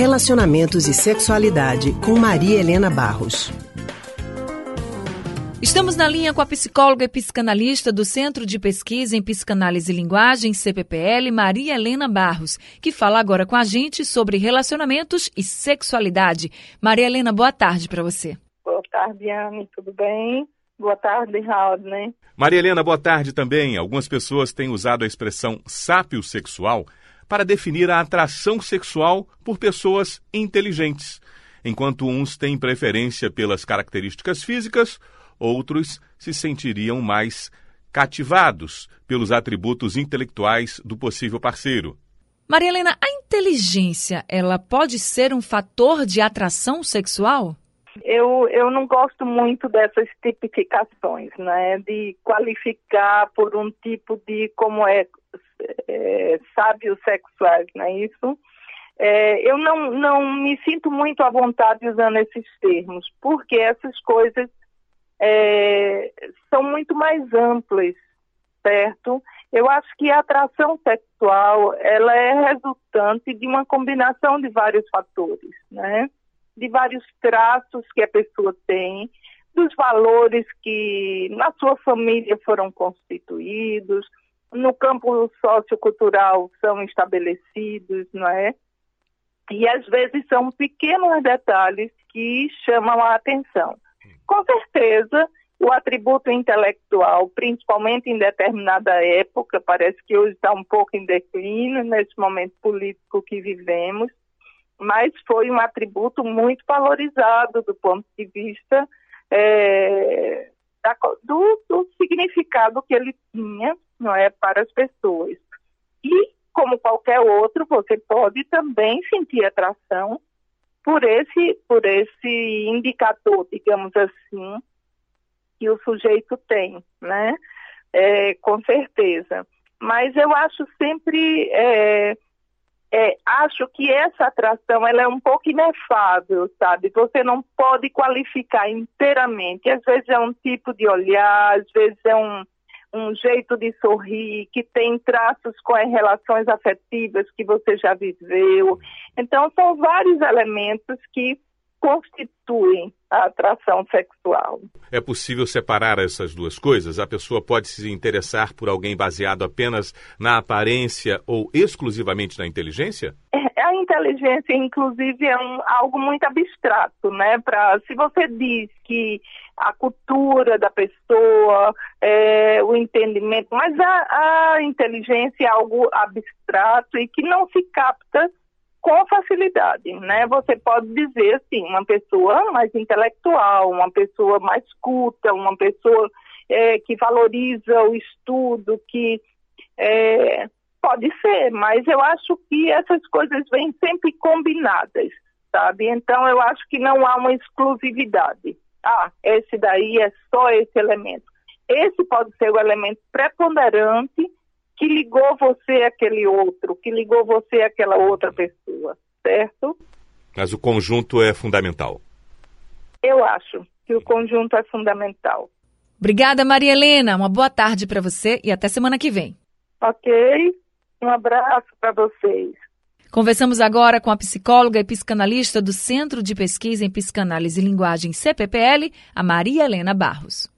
Relacionamentos e Sexualidade, com Maria Helena Barros. Estamos na linha com a psicóloga e psicanalista do Centro de Pesquisa em Psicanálise e Linguagem, CPPL, Maria Helena Barros, que fala agora com a gente sobre relacionamentos e sexualidade. Maria Helena, boa tarde para você. Boa tarde, Anne, tudo bem? Boa tarde, Raul, né? Maria Helena, boa tarde também. Algumas pessoas têm usado a expressão sápio sexual para definir a atração sexual por pessoas inteligentes, enquanto uns têm preferência pelas características físicas, outros se sentiriam mais cativados pelos atributos intelectuais do possível parceiro. Maria Helena, a inteligência, ela pode ser um fator de atração sexual? Eu, eu não gosto muito dessas tipificações, né? De qualificar por um tipo de como é, é sábios sexuais, não é isso? É, eu não, não me sinto muito à vontade usando esses termos, porque essas coisas é, são muito mais amplas, certo? Eu acho que a atração sexual ela é resultante de uma combinação de vários fatores, né? de vários traços que a pessoa tem, dos valores que na sua família foram constituídos, no campo sociocultural são estabelecidos, não é? E às vezes são pequenos detalhes que chamam a atenção. Com certeza, o atributo intelectual, principalmente em determinada época, parece que hoje está um pouco em declínio nesse momento político que vivemos, mas foi um atributo muito valorizado do ponto de vista é, da, do, do, significado que ele tinha não é, para as pessoas. E, como qualquer outro, você pode também sentir atração por esse, por esse indicador, digamos assim, que o sujeito tem, né? É, com certeza. Mas eu acho sempre é, é, acho que essa atração ela é um pouco inefável, sabe? Você não pode qualificar inteiramente. Às vezes é um tipo de olhar, às vezes é um, um jeito de sorrir, que tem traços com as relações afetivas que você já viveu. Então, são vários elementos que constituem a atração sexual. É possível separar essas duas coisas? A pessoa pode se interessar por alguém baseado apenas na aparência ou exclusivamente na inteligência? É, a inteligência, inclusive, é um, algo muito abstrato, né? Pra, se você diz que a cultura da pessoa, é, o entendimento, mas a, a inteligência é algo abstrato e que não se capta com facilidade, né? Você pode dizer assim, uma pessoa mais intelectual, uma pessoa mais culta, uma pessoa é, que valoriza o estudo, que é, pode ser, mas eu acho que essas coisas vêm sempre combinadas, sabe? Então eu acho que não há uma exclusividade. Ah, esse daí é só esse elemento. Esse pode ser o elemento preponderante que ligou você àquele outro, que ligou você àquela outra pessoa, certo? Mas o conjunto é fundamental. Eu acho que o conjunto é fundamental. Obrigada, Maria Helena. Uma boa tarde para você e até semana que vem. Ok. Um abraço para vocês. Conversamos agora com a psicóloga e psicanalista do Centro de Pesquisa em Psicanálise e Linguagem CPPL, a Maria Helena Barros.